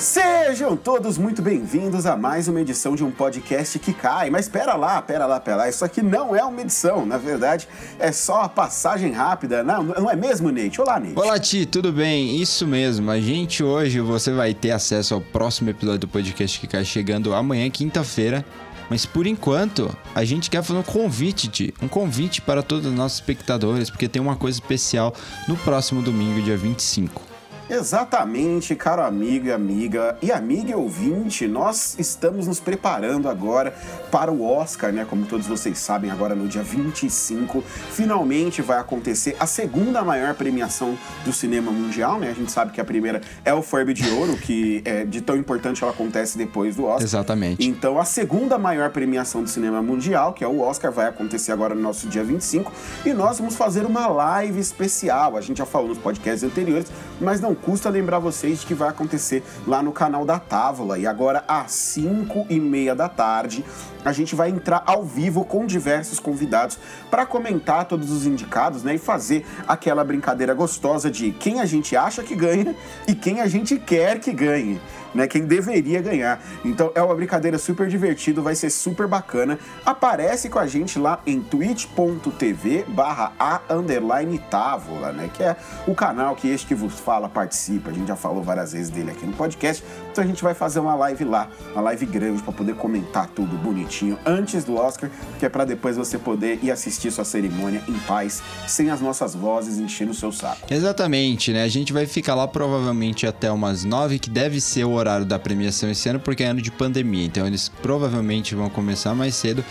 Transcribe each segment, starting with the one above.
Sejam todos muito bem-vindos a mais uma edição de um podcast que cai. Mas espera lá, espera lá, espera lá. Isso aqui não é uma edição, na verdade, é só a passagem rápida. Não, não é mesmo, Nate? Olá, Nate. Olá, Ti, tudo bem? Isso mesmo. A gente hoje você vai ter acesso ao próximo episódio do podcast que cai chegando amanhã, quinta-feira. Mas por enquanto, a gente quer fazer um convite, Ti, um convite para todos os nossos espectadores, porque tem uma coisa especial no próximo domingo, dia 25. Exatamente, caro amigo e amiga, e amiga ouvinte, nós estamos nos preparando agora para o Oscar, né? Como todos vocês sabem, agora no dia 25, finalmente vai acontecer a segunda maior premiação do cinema mundial, né? A gente sabe que a primeira é o Forbe de Ouro, que é de tão importante ela acontece depois do Oscar. Exatamente. Então, a segunda maior premiação do cinema mundial, que é o Oscar, vai acontecer agora no nosso dia 25, e nós vamos fazer uma live especial. A gente já falou nos podcasts anteriores, mas não custa lembrar vocês de que vai acontecer lá no canal da Távola. E agora, às 5 e meia da tarde, a gente vai entrar ao vivo com diversos convidados para comentar todos os indicados, né? E fazer aquela brincadeira gostosa de quem a gente acha que ganha e quem a gente quer que ganhe né? Quem deveria ganhar. Então é uma brincadeira super divertida, vai ser super bacana. Aparece com a gente lá em twitch.tv barra a underline távola, né? Que é o canal que este que vos fala participa. A gente já falou várias vezes dele aqui no podcast. Então a gente vai fazer uma live lá, uma live grande para poder comentar tudo bonitinho antes do Oscar, que é para depois você poder ir assistir sua cerimônia em paz, sem as nossas vozes enchendo o seu saco. Exatamente, né? A gente vai ficar lá provavelmente até umas nove, que deve ser o horário da premiação esse ano, porque é ano de pandemia. Então eles provavelmente vão começar mais cedo.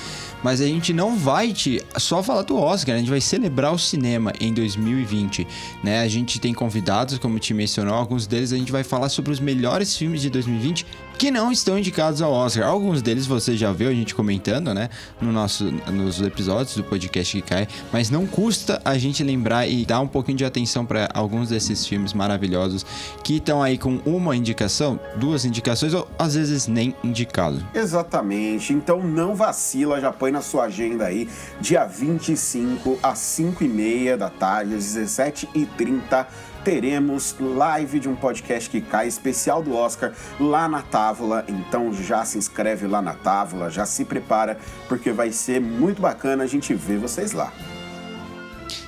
Mas a gente não vai te só falar do Oscar, a gente vai celebrar o cinema em 2020, né? A gente tem convidados, como te mencionou, alguns deles a gente vai falar sobre os melhores filmes de 2020 que não estão indicados ao Oscar. Alguns deles você já viu a gente comentando, né, no nosso nos episódios do podcast que cai, mas não custa a gente lembrar e dar um pouquinho de atenção para alguns desses filmes maravilhosos que estão aí com uma indicação, duas indicações ou às vezes nem indicados. Exatamente. Então não vacila, já põe na sua agenda aí, dia 25 às 5 e meia da tarde, às 17h30 teremos live de um podcast que cai especial do Oscar lá na Távola. Então já se inscreve lá na Távola, já se prepara, porque vai ser muito bacana a gente ver vocês lá.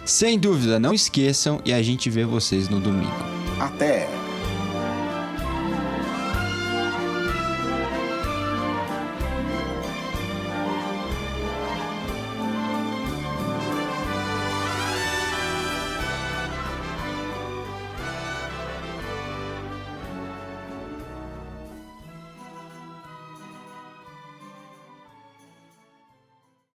Sem dúvida, não esqueçam e a gente vê vocês no domingo. Até!